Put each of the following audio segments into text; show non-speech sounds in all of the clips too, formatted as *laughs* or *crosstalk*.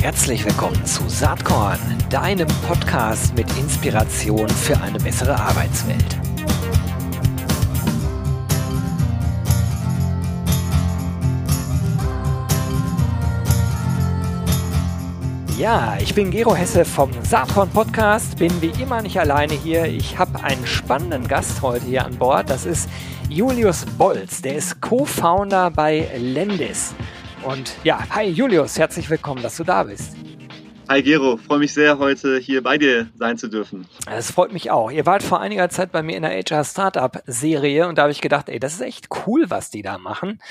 Herzlich willkommen zu Saatkorn, deinem Podcast mit Inspiration für eine bessere Arbeitswelt. Ja, ich bin Gero Hesse vom Saatkorn Podcast, bin wie immer nicht alleine hier. Ich habe einen spannenden Gast heute hier an Bord. Das ist Julius Bolz, der ist Co-Founder bei Lendis. Und ja, hi Julius, herzlich willkommen, dass du da bist. Hi Gero, freue mich sehr, heute hier bei dir sein zu dürfen. Es freut mich auch. Ihr wart vor einiger Zeit bei mir in der HR Startup Serie und da habe ich gedacht, ey, das ist echt cool, was die da machen.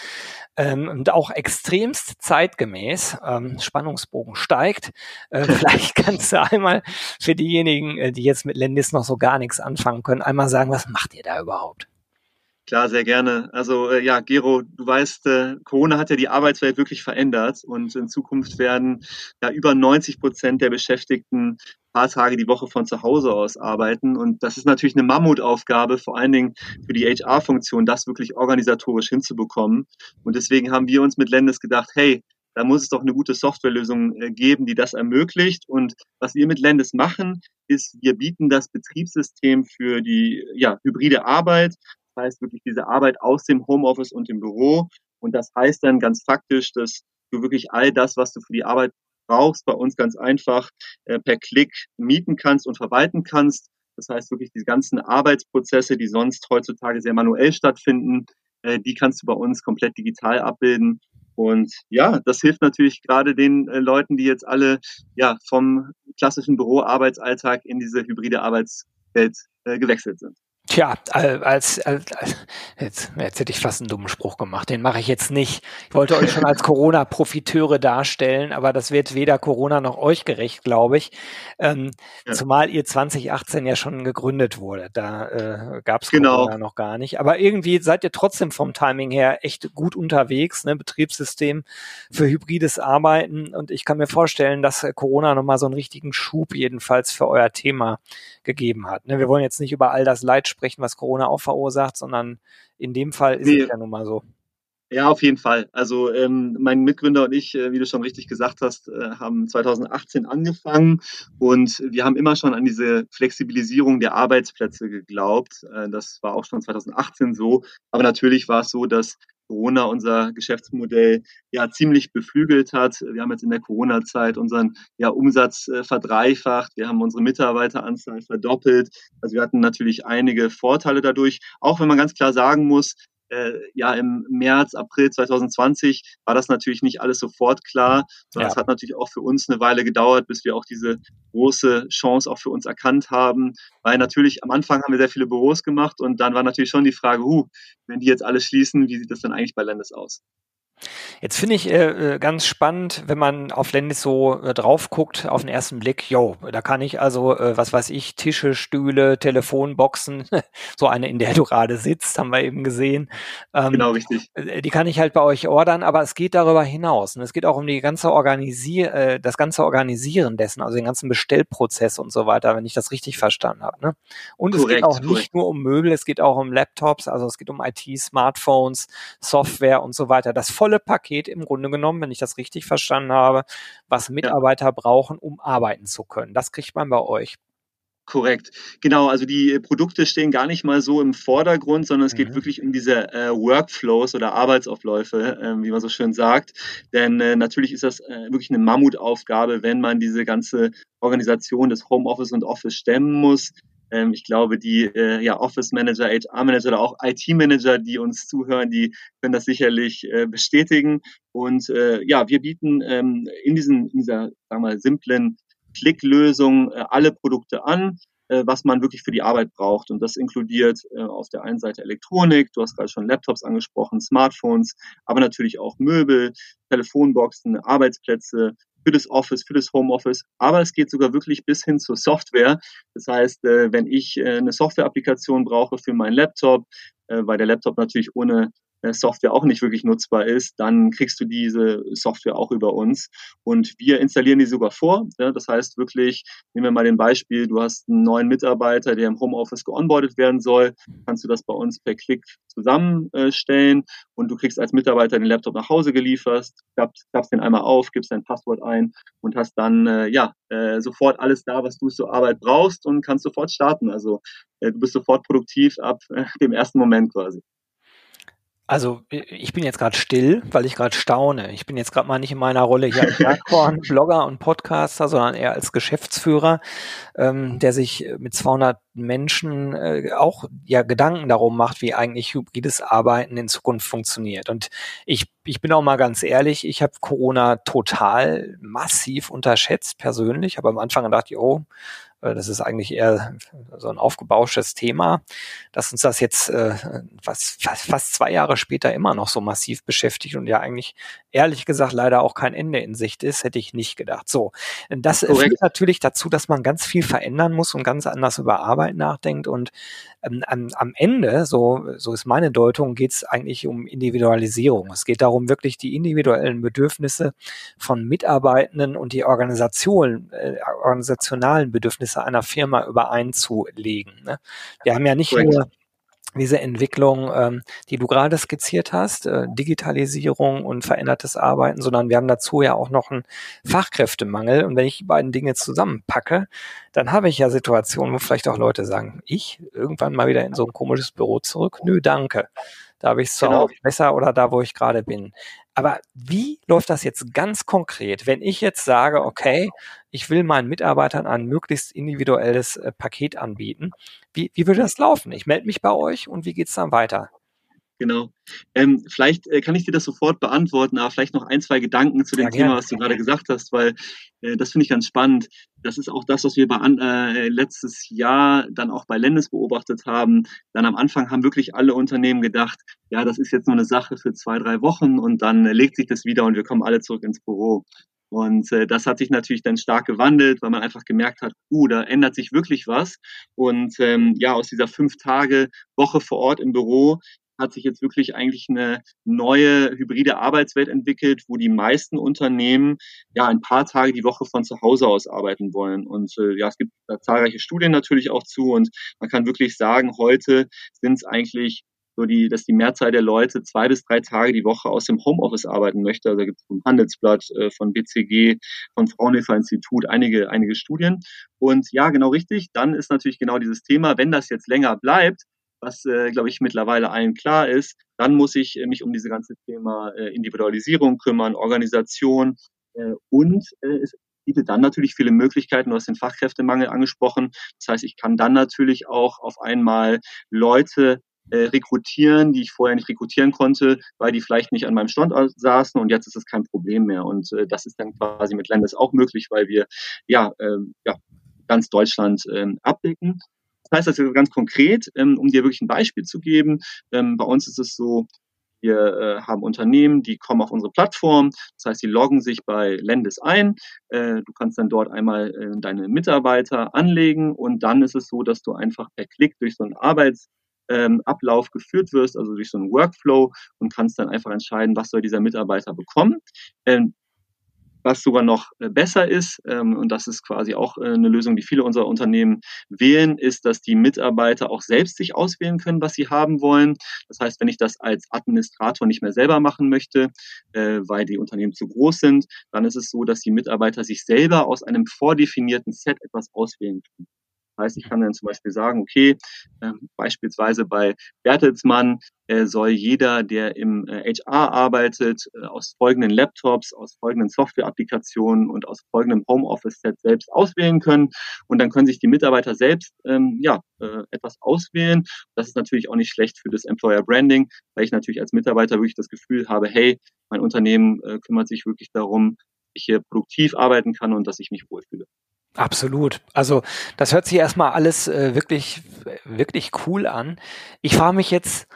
Ähm, und auch extremst zeitgemäß. Ähm, Spannungsbogen steigt. Äh, *laughs* vielleicht kannst du einmal für diejenigen, äh, die jetzt mit Lendis noch so gar nichts anfangen können, einmal sagen, was macht ihr da überhaupt? Klar, sehr gerne. Also äh, ja, Gero, du weißt, äh, Corona hat ja die Arbeitswelt wirklich verändert und in Zukunft werden ja über 90 Prozent der Beschäftigten paar Tage die Woche von zu Hause aus arbeiten. Und das ist natürlich eine Mammutaufgabe, vor allen Dingen für die HR-Funktion, das wirklich organisatorisch hinzubekommen. Und deswegen haben wir uns mit Lendes gedacht, hey, da muss es doch eine gute Softwarelösung äh, geben, die das ermöglicht. Und was wir mit Lendes machen, ist, wir bieten das Betriebssystem für die ja, hybride Arbeit heißt wirklich diese Arbeit aus dem Homeoffice und dem Büro. Und das heißt dann ganz faktisch, dass du wirklich all das, was du für die Arbeit brauchst, bei uns ganz einfach äh, per Klick mieten kannst und verwalten kannst. Das heißt wirklich die ganzen Arbeitsprozesse, die sonst heutzutage sehr manuell stattfinden, äh, die kannst du bei uns komplett digital abbilden. Und ja, das hilft natürlich gerade den äh, Leuten, die jetzt alle ja vom klassischen Büroarbeitsalltag in diese hybride Arbeitswelt äh, gewechselt sind. Tja, als, als, als jetzt, jetzt hätte ich fast einen dummen Spruch gemacht. Den mache ich jetzt nicht. Ich wollte euch schon als Corona-Profiteure darstellen, aber das wird weder Corona noch euch gerecht, glaube ich. Ähm, ja. Zumal ihr 2018 ja schon gegründet wurde. Da äh, gab es genau. Corona noch gar nicht. Aber irgendwie seid ihr trotzdem vom Timing her echt gut unterwegs, ne? Betriebssystem für hybrides Arbeiten. Und ich kann mir vorstellen, dass Corona nochmal so einen richtigen Schub jedenfalls für euer Thema gegeben hat. Ne? Wir wollen jetzt nicht über all das Leid sprechen, was Corona auch verursacht, sondern in dem Fall ist nee. es ja nun mal so. Ja, auf jeden Fall. Also ähm, mein Mitgründer und ich, äh, wie du schon richtig gesagt hast, äh, haben 2018 angefangen und wir haben immer schon an diese Flexibilisierung der Arbeitsplätze geglaubt. Äh, das war auch schon 2018 so. Aber natürlich war es so, dass Corona unser Geschäftsmodell ja ziemlich beflügelt hat. Wir haben jetzt in der Corona-Zeit unseren ja, Umsatz äh, verdreifacht. Wir haben unsere Mitarbeiteranzahl verdoppelt. Also wir hatten natürlich einige Vorteile dadurch. Auch wenn man ganz klar sagen muss, äh, ja im März, April 2020 war das natürlich nicht alles sofort klar, sondern ja. es hat natürlich auch für uns eine Weile gedauert, bis wir auch diese große Chance auch für uns erkannt haben, weil natürlich am Anfang haben wir sehr viele Büros gemacht und dann war natürlich schon die Frage, huh, wenn die jetzt alle schließen, wie sieht das dann eigentlich bei Landes aus? Jetzt finde ich äh, äh, ganz spannend, wenn man auf Lendis so äh, drauf guckt, auf den ersten Blick, yo, da kann ich also, äh, was weiß ich, Tische, Stühle, Telefonboxen, *laughs* so eine, in der du gerade sitzt, haben wir eben gesehen. Ähm, genau, richtig. Äh, die kann ich halt bei euch ordern, aber es geht darüber hinaus. Und es geht auch um die ganze Organisier, äh, das ganze Organisieren dessen, also den ganzen Bestellprozess und so weiter, wenn ich das richtig verstanden habe. Ne? Und korrekt, es geht auch korrekt. nicht nur um Möbel, es geht auch um Laptops, also es geht um IT, Smartphones, Software und so weiter. Das voll volle Paket im Grunde genommen, wenn ich das richtig verstanden habe, was Mitarbeiter ja. brauchen, um arbeiten zu können. Das kriegt man bei euch. Korrekt. Genau, also die Produkte stehen gar nicht mal so im Vordergrund, sondern es geht mhm. wirklich um diese äh, Workflows oder Arbeitsaufläufe, äh, wie man so schön sagt. Denn äh, natürlich ist das äh, wirklich eine Mammutaufgabe, wenn man diese ganze Organisation des Homeoffice und Office stemmen muss. Ähm, ich glaube, die äh, ja, Office Manager, HR Manager oder auch IT Manager, die uns zuhören, die können das sicherlich äh, bestätigen. Und äh, ja, wir bieten ähm, in, diesen, in dieser, sagen wir mal, simplen Klicklösung äh, alle Produkte an, äh, was man wirklich für die Arbeit braucht. Und das inkludiert äh, auf der einen Seite Elektronik, du hast gerade schon Laptops angesprochen, Smartphones, aber natürlich auch Möbel, Telefonboxen, Arbeitsplätze, für das Office, für das Homeoffice, aber es geht sogar wirklich bis hin zur Software. Das heißt, äh, wenn ich äh, eine Software-Applikation brauche für meinen Laptop, äh, weil der Laptop natürlich ohne Software auch nicht wirklich nutzbar ist, dann kriegst du diese Software auch über uns. Und wir installieren die sogar vor. Ja, das heißt wirklich, nehmen wir mal den Beispiel, du hast einen neuen Mitarbeiter, der im Homeoffice geonboardet werden soll, kannst du das bei uns per Klick zusammenstellen und du kriegst als Mitarbeiter den Laptop nach Hause geliefert, klappst, klappst den einmal auf, gibst dein Passwort ein und hast dann äh, ja äh, sofort alles da, was du zur Arbeit brauchst und kannst sofort starten. Also äh, du bist sofort produktiv ab äh, dem ersten Moment quasi. Also ich bin jetzt gerade still, weil ich gerade staune. Ich bin jetzt gerade mal nicht in meiner Rolle hier als Bergkorn, Blogger und Podcaster, sondern eher als Geschäftsführer, ähm, der sich mit 200 Menschen äh, auch ja Gedanken darum macht, wie eigentlich hybrides Arbeiten in Zukunft funktioniert. Und ich, ich bin auch mal ganz ehrlich, ich habe Corona total massiv unterschätzt persönlich. Aber am Anfang gedacht, oh, das ist eigentlich eher so ein aufgebauschtes Thema, dass uns das jetzt äh, fast, fast zwei Jahre später immer noch so massiv beschäftigt und ja eigentlich ehrlich gesagt leider auch kein Ende in Sicht ist, hätte ich nicht gedacht. So, das Korrekt. führt natürlich dazu, dass man ganz viel verändern muss und ganz anders über Arbeit nachdenkt und ähm, am, am Ende, so, so ist meine Deutung, geht es eigentlich um Individualisierung. Es geht darum, wirklich die individuellen Bedürfnisse von Mitarbeitenden und die Organisation, äh, organisationalen Bedürfnisse einer Firma übereinzulegen. Ne? Wir haben ja nicht Correct. nur diese Entwicklung, ähm, die du gerade skizziert hast, äh, Digitalisierung und verändertes Arbeiten, sondern wir haben dazu ja auch noch einen Fachkräftemangel. Und wenn ich die beiden Dinge zusammenpacke, dann habe ich ja Situationen, wo vielleicht auch Leute sagen, ich irgendwann mal wieder in so ein komisches Büro zurück. Nö, danke. Da habe ich es genau. besser oder da, wo ich gerade bin. Aber wie läuft das jetzt ganz konkret, wenn ich jetzt sage, okay, ich will meinen Mitarbeitern ein möglichst individuelles äh, Paket anbieten? Wie, wie würde das laufen? Ich melde mich bei euch und wie geht's dann weiter? Genau. Ähm, vielleicht äh, kann ich dir das sofort beantworten, aber vielleicht noch ein, zwei Gedanken zu dem ja, Thema, was du gerade gesagt hast, weil äh, das finde ich ganz spannend. Das ist auch das, was wir bei äh, letztes Jahr dann auch bei Lendes beobachtet haben. Dann am Anfang haben wirklich alle Unternehmen gedacht, ja, das ist jetzt nur eine Sache für zwei, drei Wochen und dann äh, legt sich das wieder und wir kommen alle zurück ins Büro. Und äh, das hat sich natürlich dann stark gewandelt, weil man einfach gemerkt hat, uh, da ändert sich wirklich was. Und ähm, ja, aus dieser fünf Tage Woche vor Ort im Büro hat sich jetzt wirklich eigentlich eine neue hybride Arbeitswelt entwickelt, wo die meisten Unternehmen ja ein paar Tage die Woche von zu Hause aus arbeiten wollen. Und äh, ja, es gibt da zahlreiche Studien natürlich auch zu und man kann wirklich sagen, heute sind es eigentlich so die, dass die Mehrzahl der Leute zwei bis drei Tage die Woche aus dem Homeoffice arbeiten möchte. Also da gibt es vom Handelsblatt, äh, von BCG, von Fraunhofer Institut einige, einige Studien. Und ja, genau richtig. Dann ist natürlich genau dieses Thema, wenn das jetzt länger bleibt, was, äh, glaube ich, mittlerweile allen klar ist. Dann muss ich äh, mich um diese ganze Thema äh, Individualisierung kümmern, Organisation äh, und äh, es bietet dann natürlich viele Möglichkeiten. Du hast den Fachkräftemangel angesprochen. Das heißt, ich kann dann natürlich auch auf einmal Leute äh, rekrutieren, die ich vorher nicht rekrutieren konnte, weil die vielleicht nicht an meinem Standort saßen und jetzt ist es kein Problem mehr. Und äh, das ist dann quasi mit Landes auch möglich, weil wir ja, äh, ja ganz Deutschland äh, abdecken. Das heißt also ganz konkret, ähm, um dir wirklich ein Beispiel zu geben, ähm, bei uns ist es so, wir äh, haben Unternehmen, die kommen auf unsere Plattform. Das heißt, die loggen sich bei Lendis ein. Äh, du kannst dann dort einmal äh, deine Mitarbeiter anlegen und dann ist es so, dass du einfach per Klick durch so einen Arbeitsablauf ähm, geführt wirst, also durch so einen Workflow und kannst dann einfach entscheiden, was soll dieser Mitarbeiter bekommen. Was sogar noch äh, besser ist, ähm, und das ist quasi auch äh, eine Lösung, die viele unserer Unternehmen wählen, ist, dass die Mitarbeiter auch selbst sich auswählen können, was sie haben wollen. Das heißt, wenn ich das als Administrator nicht mehr selber machen möchte, äh, weil die Unternehmen zu groß sind, dann ist es so, dass die Mitarbeiter sich selber aus einem vordefinierten Set etwas auswählen können heißt, ich kann dann zum Beispiel sagen, okay, äh, beispielsweise bei Bertelsmann äh, soll jeder, der im äh, HR arbeitet, äh, aus folgenden Laptops, aus folgenden Software-Applikationen und aus folgendem Homeoffice-Set selbst auswählen können. Und dann können sich die Mitarbeiter selbst ähm, ja, äh, etwas auswählen. Das ist natürlich auch nicht schlecht für das Employer Branding, weil ich natürlich als Mitarbeiter wirklich das Gefühl habe, hey, mein Unternehmen äh, kümmert sich wirklich darum, ich hier produktiv arbeiten kann und dass ich mich wohlfühle. Absolut. Also das hört sich erstmal alles äh, wirklich, wirklich cool an. Ich frage mich jetzt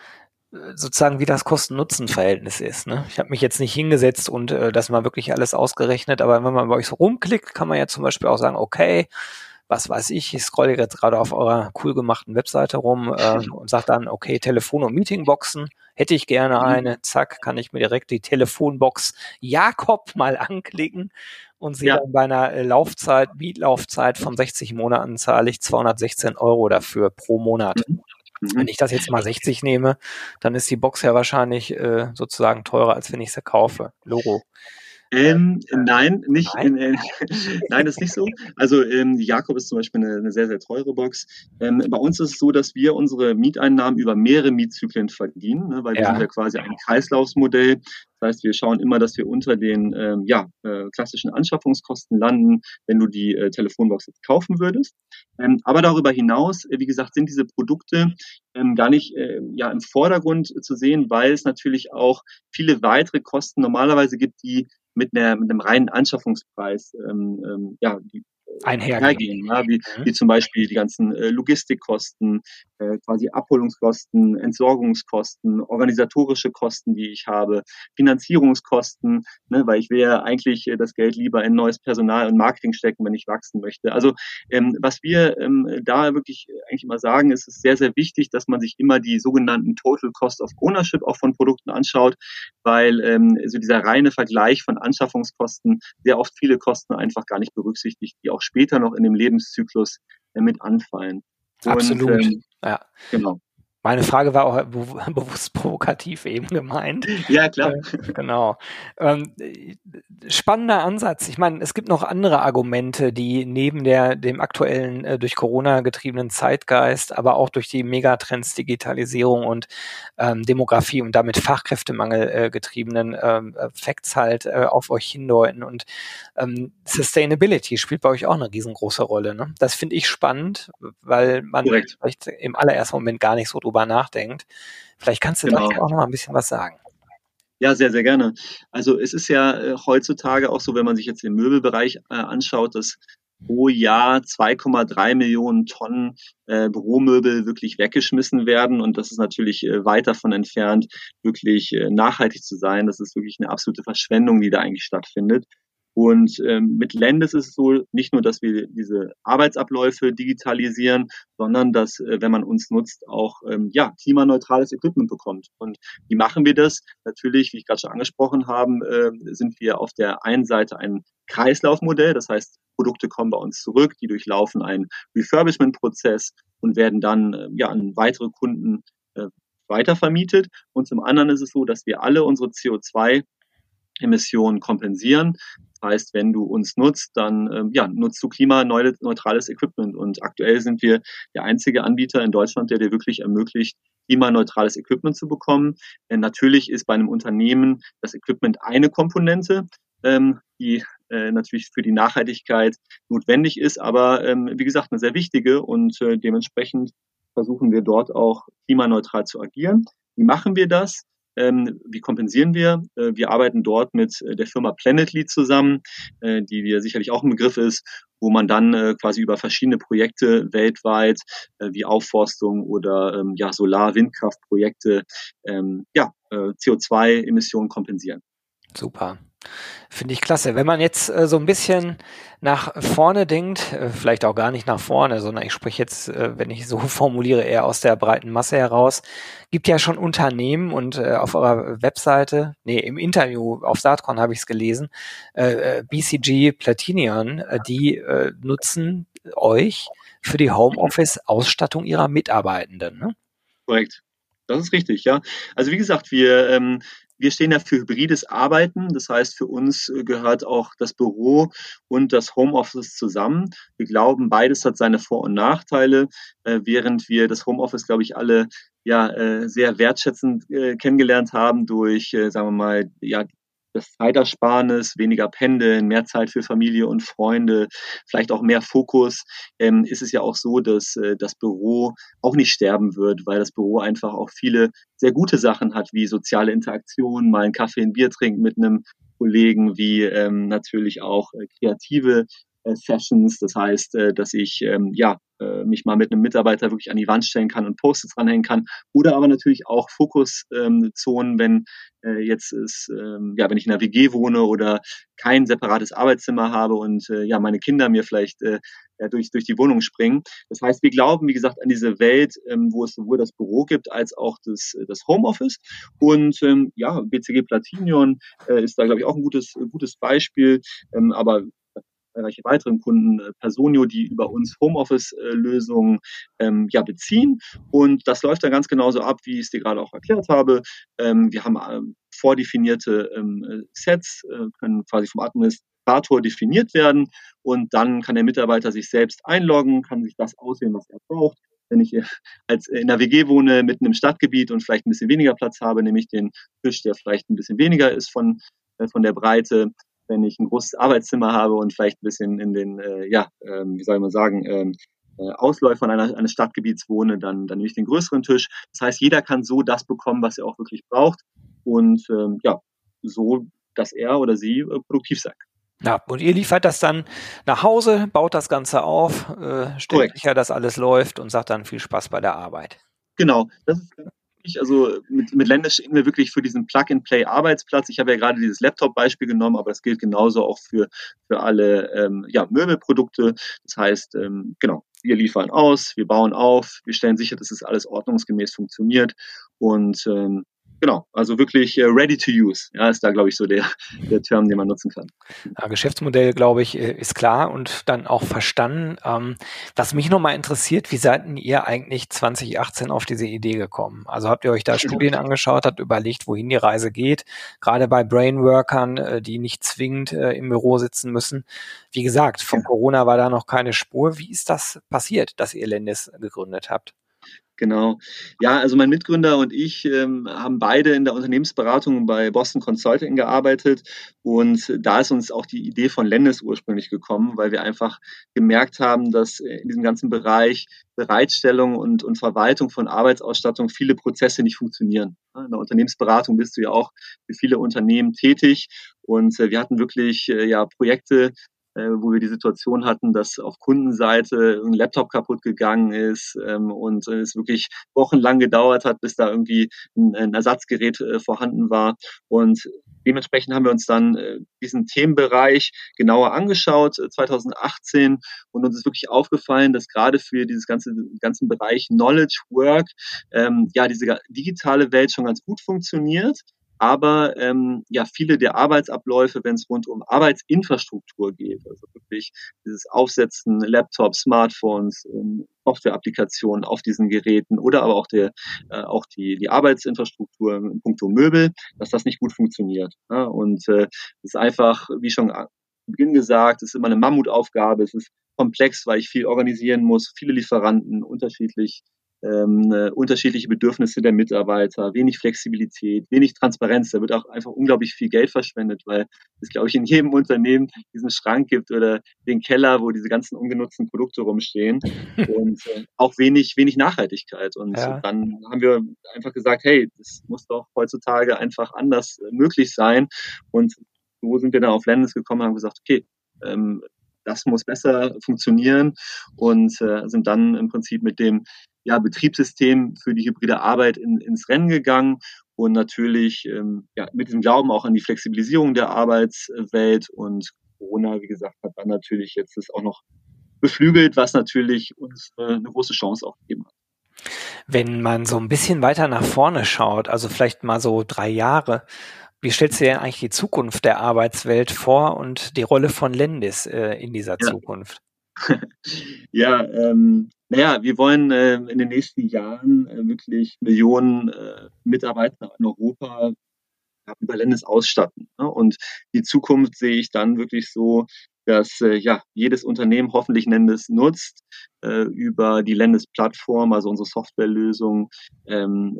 äh, sozusagen, wie das Kosten-Nutzen-Verhältnis ist. Ne? Ich habe mich jetzt nicht hingesetzt und äh, das mal wirklich alles ausgerechnet, aber wenn man bei euch so rumklickt, kann man ja zum Beispiel auch sagen, okay, was weiß ich, ich scrolle jetzt gerade auf eurer cool gemachten Webseite rum äh, *laughs* und sage dann, okay, Telefon- und Meetingboxen hätte ich gerne mhm. eine, zack, kann ich mir direkt die Telefonbox Jakob mal anklicken und sie ja. dann bei einer äh, Laufzeit, Mietlaufzeit von 60 Monaten zahle ich 216 Euro dafür pro Monat. Mhm. Mhm. Wenn ich das jetzt mal 60 nehme, dann ist die Box ja wahrscheinlich äh, sozusagen teurer, als wenn ich sie kaufe. Logo. Ähm, nein, nicht. Nein. Äh, *laughs* nein, das ist nicht so. Also ähm, die Jakob ist zum Beispiel eine, eine sehr, sehr teure Box. Ähm, bei uns ist es so, dass wir unsere Mieteinnahmen über mehrere Mietzyklen verdienen, ne, weil wir sind ja quasi ein Kreislaufsmodell. Das heißt, wir schauen immer, dass wir unter den ähm, ja, äh, klassischen Anschaffungskosten landen, wenn du die äh, Telefonbox jetzt kaufen würdest. Ähm, aber darüber hinaus, äh, wie gesagt, sind diese Produkte ähm, gar nicht äh, ja, im Vordergrund zu sehen, weil es natürlich auch viele weitere Kosten normalerweise gibt, die mit, einer, mit einem reinen Anschaffungspreis ähm, ähm, ja, die einhergehen, ja, wie, mhm. wie zum Beispiel die ganzen äh, Logistikkosten, äh, quasi Abholungskosten, Entsorgungskosten, organisatorische Kosten, die ich habe, Finanzierungskosten, ne, weil ich will ja eigentlich äh, das Geld lieber in neues Personal und Marketing stecken, wenn ich wachsen möchte. Also ähm, was wir ähm, da wirklich eigentlich immer sagen, ist es sehr, sehr wichtig, dass man sich immer die sogenannten Total Cost of Ownership auch von Produkten anschaut, weil ähm, so dieser reine Vergleich von Anschaffungskosten sehr oft viele Kosten einfach gar nicht berücksichtigt, die auch später noch in dem Lebenszyklus äh, mit anfallen. Absolut. Und, ähm, ja. Genau. Meine Frage war auch *laughs* bewusst provokativ eben gemeint. Ja, klar. Äh, genau. Ähm, spannender Ansatz. Ich meine, es gibt noch andere Argumente, die neben der, dem aktuellen äh, durch Corona getriebenen Zeitgeist, aber auch durch die Megatrends Digitalisierung und ähm, Demografie und damit Fachkräftemangel äh, getriebenen ähm, Facts halt äh, auf euch hindeuten. Und ähm, Sustainability spielt bei euch auch eine riesengroße Rolle. Ne? Das finde ich spannend, weil man Korrekt. vielleicht im allerersten Moment gar nicht so drüber drüber nachdenkt. Vielleicht kannst du genau. dazu auch noch mal ein bisschen was sagen. Ja, sehr, sehr gerne. Also es ist ja äh, heutzutage auch so, wenn man sich jetzt den Möbelbereich äh, anschaut, dass pro Jahr 2,3 Millionen Tonnen äh, Büromöbel wirklich weggeschmissen werden. Und das ist natürlich äh, weit davon entfernt, wirklich äh, nachhaltig zu sein. Das ist wirklich eine absolute Verschwendung, die da eigentlich stattfindet. Und ähm, mit Lendes ist es so, nicht nur, dass wir diese Arbeitsabläufe digitalisieren, sondern dass, äh, wenn man uns nutzt, auch ähm, ja, klimaneutrales Equipment bekommt. Und wie machen wir das? Natürlich, wie ich gerade schon angesprochen habe, äh, sind wir auf der einen Seite ein Kreislaufmodell, das heißt, Produkte kommen bei uns zurück, die durchlaufen einen Refurbishment-Prozess und werden dann äh, ja an weitere Kunden äh, weitervermietet. Und zum anderen ist es so, dass wir alle unsere CO2 Emissionen kompensieren. Heißt, wenn du uns nutzt, dann ähm, ja, nutzt du klimaneutrales Equipment. Und aktuell sind wir der einzige Anbieter in Deutschland, der dir wirklich ermöglicht, klimaneutrales Equipment zu bekommen. Denn natürlich ist bei einem Unternehmen das Equipment eine Komponente, ähm, die äh, natürlich für die Nachhaltigkeit notwendig ist, aber ähm, wie gesagt eine sehr wichtige und äh, dementsprechend versuchen wir dort auch klimaneutral zu agieren. Wie machen wir das? Ähm, wie kompensieren wir? Äh, wir arbeiten dort mit äh, der Firma Planetly zusammen, äh, die dir sicherlich auch ein Begriff ist, wo man dann äh, quasi über verschiedene Projekte weltweit äh, wie Aufforstung oder ähm, ja, Solar-Windkraftprojekte ähm, ja, äh, CO2-Emissionen kompensieren. Super. Finde ich klasse. Wenn man jetzt äh, so ein bisschen nach vorne denkt, äh, vielleicht auch gar nicht nach vorne, sondern ich spreche jetzt, äh, wenn ich so *laughs* formuliere, eher aus der breiten Masse heraus, gibt ja schon Unternehmen und äh, auf eurer Webseite, nee, im Interview auf Saatkorn habe ich es gelesen, äh, äh, BCG Platinion, die nutzen euch für die Homeoffice-Ausstattung ihrer Mitarbeitenden. Ne? Korrekt. Das ist richtig, ja. Also wie gesagt, wir ähm, wir stehen ja für hybrides Arbeiten. Das heißt, für uns äh, gehört auch das Büro und das Homeoffice zusammen. Wir glauben, beides hat seine Vor- und Nachteile, äh, während wir das Homeoffice, glaube ich, alle ja äh, sehr wertschätzend kennengelernt haben durch, sagen wir mal, ja das Zeitersparnis, weniger Pendeln, mehr Zeit für Familie und Freunde, vielleicht auch mehr Fokus, ähm, ist es ja auch so, dass äh, das Büro auch nicht sterben wird, weil das Büro einfach auch viele sehr gute Sachen hat, wie soziale Interaktion, mal einen Kaffee, ein Bier trinken mit einem Kollegen, wie ähm, natürlich auch äh, kreative Sessions. Das heißt, äh, dass ich ähm, ja äh, mich mal mit einem Mitarbeiter wirklich an die Wand stellen kann und Post-its dranhängen kann. Oder aber natürlich auch Fokuszonen, wenn äh, jetzt ist, ähm, ja, wenn ich in einer WG wohne oder kein separates Arbeitszimmer habe und äh, ja, meine Kinder mir vielleicht äh, ja, durch, durch die Wohnung springen. Das heißt, wir glauben, wie gesagt, an diese Welt, ähm, wo es sowohl das Büro gibt als auch das, das Homeoffice. Und ähm, ja, BCG Platinion äh, ist da, glaube ich, auch ein gutes, gutes Beispiel. Ähm, aber zahlreiche weiteren Kunden, äh, Personio, die über uns Homeoffice-Lösungen ähm, ja, beziehen. Und das läuft dann ganz genauso ab, wie ich es dir gerade auch erklärt habe. Ähm, wir haben ähm, vordefinierte ähm, Sets, äh, können quasi vom Administrator definiert werden und dann kann der Mitarbeiter sich selbst einloggen, kann sich das auswählen, was er braucht. Wenn ich als in der WG wohne, mitten im Stadtgebiet und vielleicht ein bisschen weniger Platz habe, nehme ich den Tisch, der vielleicht ein bisschen weniger ist von, äh, von der Breite wenn ich ein großes Arbeitszimmer habe und vielleicht ein bisschen in den, äh, ja, ähm, wie soll man sagen, ähm, äh, Ausläufern einer, eines Stadtgebiets wohne, dann, dann nehme ich den größeren Tisch. Das heißt, jeder kann so das bekommen, was er auch wirklich braucht und ähm, ja, so, dass er oder sie äh, produktiv sein kann. Ja, und ihr liefert das dann nach Hause, baut das Ganze auf, äh, stellt sicher, dass alles läuft und sagt dann viel Spaß bei der Arbeit. Genau, das ist also mit, mit Länder stehen wir wirklich für diesen Plug-and-Play-Arbeitsplatz. Ich habe ja gerade dieses Laptop-Beispiel genommen, aber es gilt genauso auch für, für alle ähm, ja, Möbelprodukte. Das heißt, ähm, genau, wir liefern aus, wir bauen auf, wir stellen sicher, dass es alles ordnungsgemäß funktioniert und ähm, Genau, also wirklich äh, ready to use. Ja, ist da, glaube ich, so der, der Term, den man nutzen kann. Ja, Geschäftsmodell, glaube ich, äh, ist klar und dann auch verstanden. Ähm, was mich nochmal interessiert, wie seid ihr eigentlich 2018 auf diese Idee gekommen? Also habt ihr euch da *laughs* Studien angeschaut, habt überlegt, wohin die Reise geht? Gerade bei Brainworkern, äh, die nicht zwingend im Büro sitzen müssen. Wie gesagt, von ja. Corona war da noch keine Spur. Wie ist das passiert, dass ihr Lendis gegründet habt? Genau. Ja, also mein Mitgründer und ich ähm, haben beide in der Unternehmensberatung bei Boston Consulting gearbeitet und da ist uns auch die Idee von Lennis ursprünglich gekommen, weil wir einfach gemerkt haben, dass in diesem ganzen Bereich Bereitstellung und, und Verwaltung von Arbeitsausstattung viele Prozesse nicht funktionieren. In der Unternehmensberatung bist du ja auch für viele Unternehmen tätig und äh, wir hatten wirklich äh, ja Projekte, äh, wo wir die Situation hatten, dass auf Kundenseite ein Laptop kaputt gegangen ist ähm, und es wirklich wochenlang gedauert hat, bis da irgendwie ein, Ersatzgerät äh, vorhanden war. Und dementsprechend haben wir uns dann äh, diesen Themenbereich genauer angeschaut, 2018, und uns ist wirklich aufgefallen, dass gerade für dieses ganze ganzen Bereich Knowledge Work ähm, ja diese digitale Welt schon ganz gut funktioniert aber ähm, ja viele der Arbeitsabläufe, wenn es rund um Arbeitsinfrastruktur geht, also wirklich dieses Aufsetzen Laptops, Smartphones, ähm, Software-Applikationen auf diesen Geräten oder aber auch der äh, auch die die Arbeitsinfrastruktur in puncto Möbel, dass das nicht gut funktioniert. Ja? Und äh, ist einfach, wie schon zu Beginn gesagt, es ist immer eine Mammutaufgabe, es ist komplex, weil ich viel organisieren muss, viele Lieferanten, unterschiedlich ähm, äh, unterschiedliche Bedürfnisse der Mitarbeiter, wenig Flexibilität, wenig Transparenz. Da wird auch einfach unglaublich viel Geld verschwendet, weil es, glaube ich, in jedem Unternehmen diesen Schrank gibt oder den Keller, wo diese ganzen ungenutzten Produkte rumstehen *laughs* und äh, auch wenig, wenig Nachhaltigkeit. Und ja. dann haben wir einfach gesagt, hey, das muss doch heutzutage einfach anders äh, möglich sein. Und so sind wir dann auf Lendes gekommen und haben gesagt, okay, ähm, das muss besser funktionieren und äh, sind dann im Prinzip mit dem ja, Betriebssystem für die hybride Arbeit in, ins Rennen gegangen und natürlich ähm, ja, mit dem Glauben auch an die Flexibilisierung der Arbeitswelt und Corona, wie gesagt, hat dann natürlich jetzt das auch noch beflügelt, was natürlich uns äh, eine große Chance auch gegeben hat. Wenn man so ein bisschen weiter nach vorne schaut, also vielleicht mal so drei Jahre, wie stellst du dir eigentlich die Zukunft der Arbeitswelt vor und die Rolle von Lendis äh, in dieser ja. Zukunft? *laughs* ja, ähm, naja, wir wollen äh, in den nächsten Jahren äh, wirklich Millionen äh, Mitarbeiter in Europa über Landes ausstatten. Ne? Und die Zukunft sehe ich dann wirklich so, dass äh, ja jedes Unternehmen hoffentlich Lendes nutzt äh, über die Lendes-Plattform, also unsere Softwarelösung, ähm,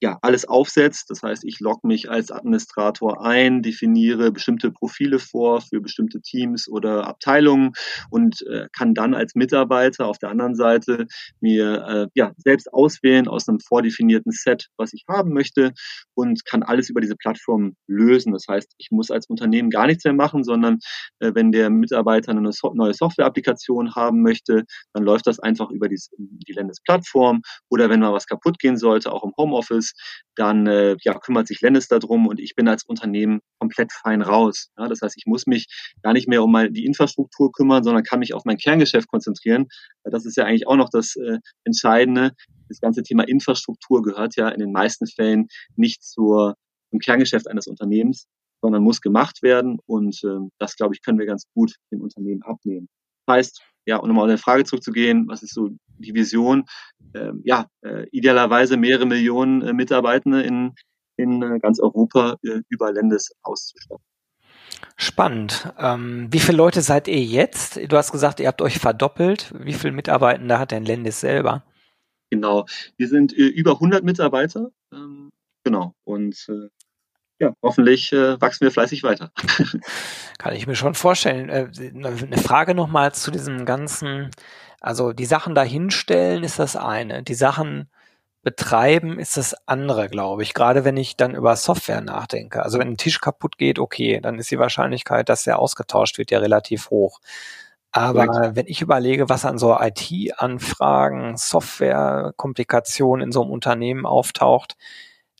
ja, alles aufsetzt. Das heißt, ich logge mich als Administrator ein, definiere bestimmte Profile vor für bestimmte Teams oder Abteilungen und äh, kann dann als Mitarbeiter auf der anderen Seite mir äh, ja, selbst auswählen aus einem vordefinierten Set, was ich haben möchte und kann alles über diese Plattform lösen. Das heißt, ich muss als Unternehmen gar nichts mehr machen, sondern äh, wenn der Mitarbeiter eine so neue Software-Applikation haben möchte, dann läuft das einfach über die, die Landesplattform oder wenn mal was kaputt gehen sollte, auch im Homeoffice, Unternehmens, dann äh, ja, kümmert sich Lennis darum und ich bin als Unternehmen komplett fein raus. Ja, das heißt, ich muss mich gar nicht mehr um mal die Infrastruktur kümmern, sondern kann mich auf mein Kerngeschäft konzentrieren. Das ist ja eigentlich auch noch das äh, Entscheidende. Das ganze Thema Infrastruktur gehört ja in den meisten Fällen nicht zur, zum Kerngeschäft eines Unternehmens, sondern muss gemacht werden. Und äh, das, glaube ich, können wir ganz gut dem Unternehmen abnehmen. Das heißt, ja, um nochmal auf eine Frage zurückzugehen, was ist so die Vision? Ähm, ja, äh, idealerweise mehrere Millionen äh, Mitarbeitende in, in äh, ganz Europa äh, über Landes auszustatten. Spannend. Ähm, wie viele Leute seid ihr jetzt? Du hast gesagt, ihr habt euch verdoppelt. Wie viele Mitarbeitende hat denn Lendis selber? Genau, wir sind äh, über 100 Mitarbeiter. Ähm, genau, und äh, ja, hoffentlich äh, wachsen wir fleißig weiter. *laughs* Kann ich mir schon vorstellen. Äh, eine Frage nochmal zu diesem ganzen, also die Sachen dahinstellen ist das eine, die Sachen betreiben ist das andere, glaube ich. Gerade wenn ich dann über Software nachdenke. Also wenn ein Tisch kaputt geht, okay, dann ist die Wahrscheinlichkeit, dass der ausgetauscht wird, ja relativ hoch. Aber Right. wenn ich überlege, was an so IT-Anfragen, Software-Komplikationen in so einem Unternehmen auftaucht,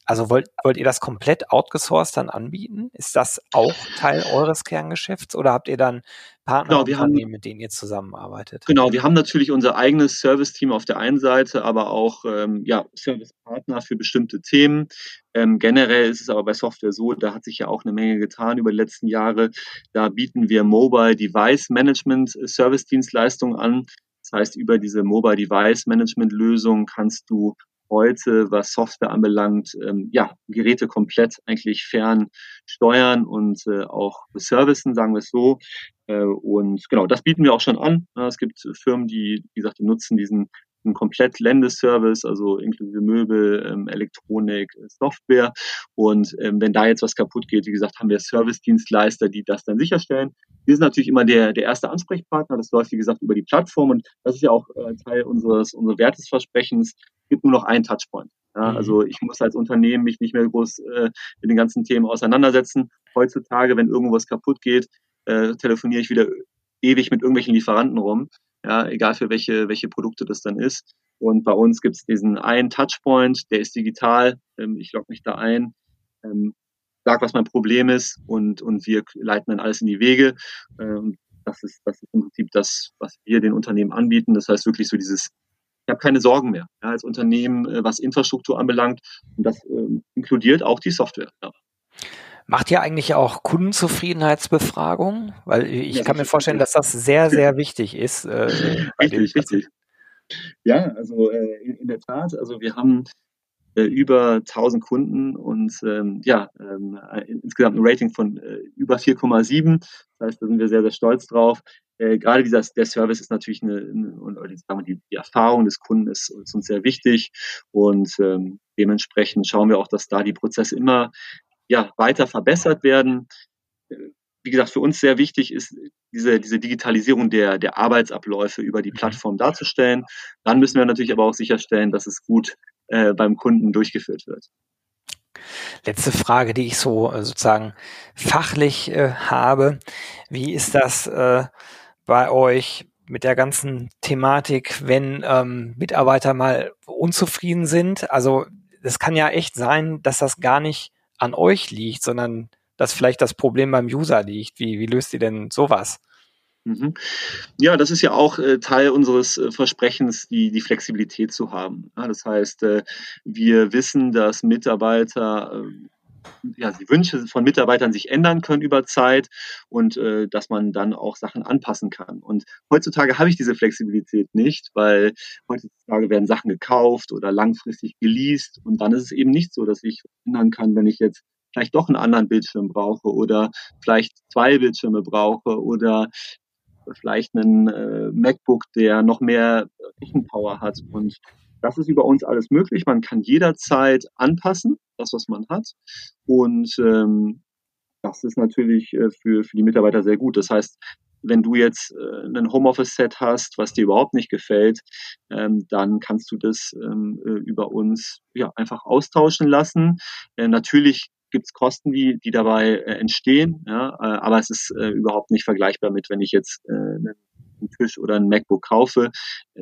also wollt, wollt ihr das komplett outgesourced dann anbieten? Ist das auch Teil eures Kerngeschäfts oder habt ihr dann Partner, genau, haben, mit denen ihr zusammenarbeitet? Genau, wir haben natürlich unser eigenes Service-Team auf der einen Seite, aber auch ähm, ja, Service-Partner für bestimmte Themen. Ähm, generell ist es aber bei Software so, da hat sich ja auch eine Menge getan über die letzten Jahre. Da bieten wir Mobile Device Management Service-Dienstleistungen an. Das heißt, über diese Mobile Device Management Lösung kannst du heute, was Software anbelangt, ähm, ja, Geräte komplett eigentlich fern steuern und äh, auch servicen, sagen wir es so. Äh, und genau, das bieten wir auch schon an. Es gibt Firmen, die, wie gesagt, die nutzen diesen ein komplett Ländeservice, also inklusive Möbel, ähm, Elektronik, Software. Und ähm, wenn da jetzt was kaputt geht, wie gesagt, haben wir Service-Dienstleister, die das dann sicherstellen. Wir sind natürlich immer der, der erste Ansprechpartner. Das läuft, wie gesagt, über die Plattform und das ist ja auch äh, Teil unseres, unseres Wertesversprechens. Es gibt nur noch einen Touchpoint. Ja, mhm. also ich muss als Unternehmen mich nicht mehr groß äh, mit den ganzen Themen auseinandersetzen. Heutzutage, wenn irgendwas kaputt geht, äh, telefoniere ich wieder ewig mit irgendwelchen Lieferanten rum ja, egal für welche, welche Produkte das dann ist. Und bei uns gibt es diesen einen Touchpoint, der ist digital. Ähm, ich logge mich da ein, ähm, sag, was mein Problem ist und, und wir leiten dann alles in die Wege. Ähm, das, ist, das ist im Prinzip das, was wir den Unternehmen anbieten. Das heißt wirklich so dieses, ich habe keine Sorgen mehr ja, als Unternehmen, äh, was Infrastruktur anbelangt. Und das inkludiert auch die Software. Ja. Macht ihr eigentlich auch Kundenzufriedenheitsbefragungen? Weil ich ja, kann mir vorstellen, dass das sehr, sehr wichtig ist. Äh, richtig, richtig. Ja, also äh, in, in, der Tat. Also wir haben äh, über 1000 Kunden und ähm, ja, ähm, insgesamt ein Rating von äh, über 4,7. Das heißt, da sind wir sehr, sehr stolz drauf. Äh, gerade dieser, der Service ist natürlich eine, eine und sagen wir, die, die Erfahrung des Kunden ist, ist uns sehr wichtig und ähm, dementsprechend schauen wir auch, dass da die Prozesse immer ja, weiter verbessert werden. Wie gesagt, für uns sehr wichtig ist, diese, diese Digitalisierung der, der Arbeitsabläufe über die mhm. Plattform darzustellen. Dann müssen wir natürlich aber auch sicherstellen, dass es gut äh, beim Kunden durchgeführt wird. Letzte Frage, die ich so äh, sozusagen fachlich äh, habe. Wie ist das äh, bei euch mit der ganzen Thematik, wenn ähm, Mitarbeiter mal unzufrieden sind? Also es kann ja echt sein, dass das gar nicht an euch liegt, sondern dass vielleicht das Problem beim User liegt. Wie, wie löst ihr denn sowas? Mhm. Ja, das ist ja auch äh, Teil unseres äh, Versprechens, die, die Flexibilität zu haben. Ja, das heißt, äh, wir wissen, dass Mitarbeiter ähm, ja, die Wünsche von Mitarbeitern sich ändern können über Zeit und äh, dass man dann auch Sachen anpassen kann. Und heutzutage habe ich diese Flexibilität nicht, weil heutzutage werden Sachen gekauft oder langfristig geleast und dann ist es eben nicht so, dass ich ändern kann, wenn ich jetzt vielleicht doch einen anderen Bildschirm brauche oder vielleicht zwei Bildschirme brauche oder vielleicht einen äh, MacBook, der noch mehr Rechenpower hat und das ist über uns alles möglich. Man kann jederzeit anpassen, das, was man hat. Und ähm, das ist natürlich äh, für, für die Mitarbeiter sehr gut. Das heißt, wenn du jetzt äh, ein Homeoffice-Set hast, was dir überhaupt nicht gefällt, ähm, dann kannst du das ähm, äh, über uns ja, einfach austauschen lassen. Äh, natürlich gibt es Kosten, die, die dabei äh, entstehen, ja, äh, aber es ist äh, überhaupt nicht vergleichbar mit, wenn ich jetzt einen einen Tisch oder ein MacBook kaufe.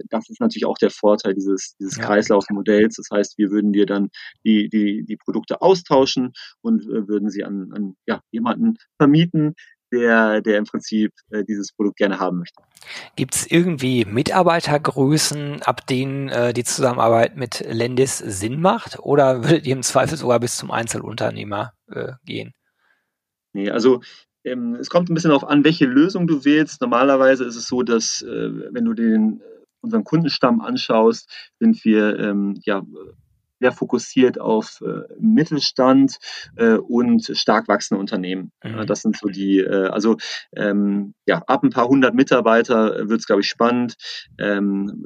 Das ist natürlich auch der Vorteil dieses, dieses ja. Kreislaufmodells. Das heißt, wir würden dir dann die, die, die Produkte austauschen und äh, würden sie an, an ja, jemanden vermieten, der, der im Prinzip äh, dieses Produkt gerne haben möchte. Gibt es irgendwie Mitarbeitergrößen, ab denen äh, die Zusammenarbeit mit Lendis Sinn macht? Oder würdet ihr im Zweifel sogar bis zum Einzelunternehmer äh, gehen? Nee, also es kommt ein bisschen darauf an, welche Lösung du wählst. Normalerweise ist es so, dass äh, wenn du den unseren Kundenstamm anschaust, sind wir ähm, ja sehr fokussiert auf äh, Mittelstand äh, und stark wachsende Unternehmen. Mhm. Das sind so die, äh, also ähm, ja, ab ein paar hundert Mitarbeiter wird es, glaube ich, spannend. Ähm,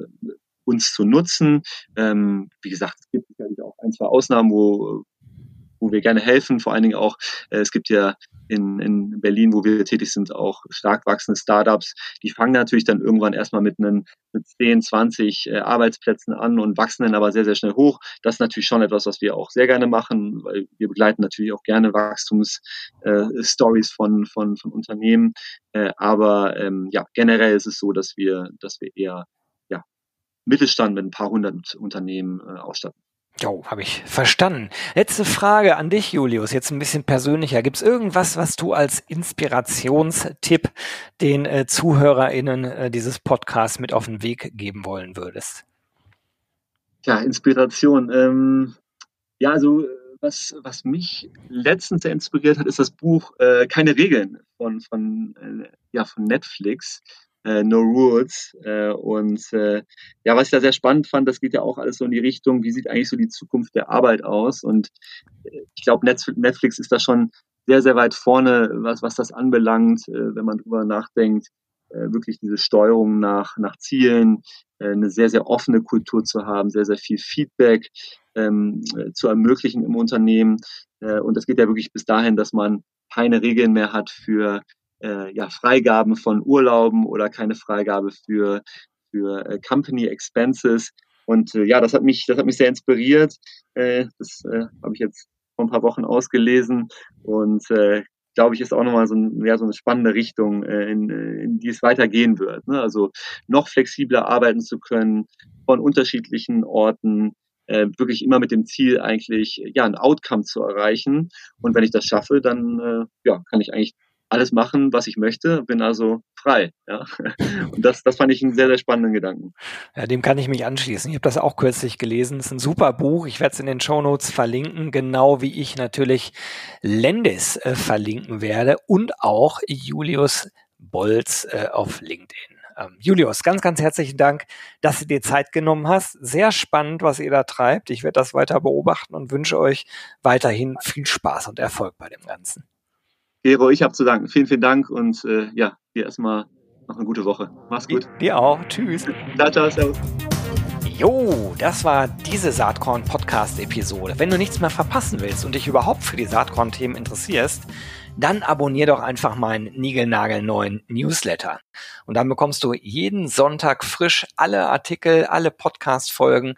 uns zu nutzen. Ähm, wie gesagt, es gibt sicherlich auch ein, zwei Ausnahmen, wo, wo wir gerne helfen. Vor allen Dingen auch, äh, es gibt ja in, in Berlin, wo wir tätig sind, auch stark wachsende Startups. Die fangen natürlich dann irgendwann erstmal mit einem mit 10, 20 äh, Arbeitsplätzen an und wachsen dann aber sehr, sehr schnell hoch. Das ist natürlich schon etwas, was wir auch sehr gerne machen, weil wir begleiten natürlich auch gerne Wachstumsstories äh, von, von, von Unternehmen. Äh, aber ähm, ja, generell ist es so, dass wir, dass wir eher ja, Mittelstand mit ein paar hundert Unternehmen äh, ausstatten. Jo, habe ich verstanden. Letzte Frage an dich, Julius, jetzt ein bisschen persönlicher. Gibt es irgendwas, was du als Inspirationstipp den äh, ZuhörerInnen äh, dieses Podcasts mit auf den Weg geben wollen würdest? Ja, Inspiration. Ähm, ja, also was, was mich letztens sehr inspiriert hat, ist das Buch äh, Keine Regeln von, von, äh, ja, von Netflix äh, No Rules. Äh, und äh, ja, was ich da sehr spannend fand, das geht ja auch alles so in die Richtung, wie sieht eigentlich so die Zukunft der Arbeit aus? Und äh, ich glaube, Netflix ist da schon sehr, sehr weit vorne, was, was das anbelangt, äh, wenn man drüber nachdenkt, äh, wirklich diese Steuerung nach, nach Zielen, eine sehr, sehr offene Kultur zu haben, sehr, sehr viel Feedback ähm, äh, zu ermöglichen im Unternehmen. Und das geht ja wirklich bis dahin, dass man keine Regeln mehr hat für äh, ja, Freigaben von Urlauben oder keine Freigabe für, für äh, Company Expenses. Und äh, ja, das hat mich, das hat mich sehr inspiriert. Äh, das äh, habe ich jetzt vor ein paar Wochen ausgelesen und äh, glaube ich, ist auch nochmal so, ein, ja, so eine spannende Richtung, äh, in, in die es weitergehen wird. Ne? Also noch flexibler arbeiten zu können, von unterschiedlichen Orten, äh, wirklich immer mit dem Ziel eigentlich ja ein Outcome zu erreichen. Und wenn ich das schaffe, dann äh, ja, kann ich eigentlich alles machen, was ich möchte, bin also frei. Ja? *laughs* Und das, das fand ich einen sehr, sehr spannenden Gedanken. Ja, dem kann ich mich anschließen. Ich habe das auch kürzlich gelesen. Es ist ein super Buch. Ich werde es in den Show Notes verlinken, genau wie ich natürlich Lendis äh, verlinken werde und auch Julius Bolz äh, auf LinkedIn. Ähm, Julius, ganz, ganz herzlichen Dank, dass du dir Zeit genommen hast. Sehr spannend, was ihr da treibt. Ich werde das weiter beobachten und wünsche euch weiterhin viel Spaß und Erfolg bei dem Ganzen. Gero, ich habe zu danken. Vielen, vielen Dank und äh, ja, dir erstmal noch eine gute Woche. Mach's gut. Dir auch. Tschüss. Ciao, ciao, servus. Jo, das war diese Saatkorn-Podcast-Episode. Wenn du nichts mehr verpassen willst und dich überhaupt für die Saatkorn-Themen interessierst, dann abonnier doch einfach meinen niegelnagelneuen Newsletter. Und dann bekommst du jeden Sonntag frisch alle Artikel, alle Podcast-Folgen,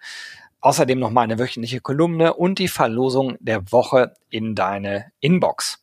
außerdem noch meine wöchentliche Kolumne und die Verlosung der Woche in deine Inbox.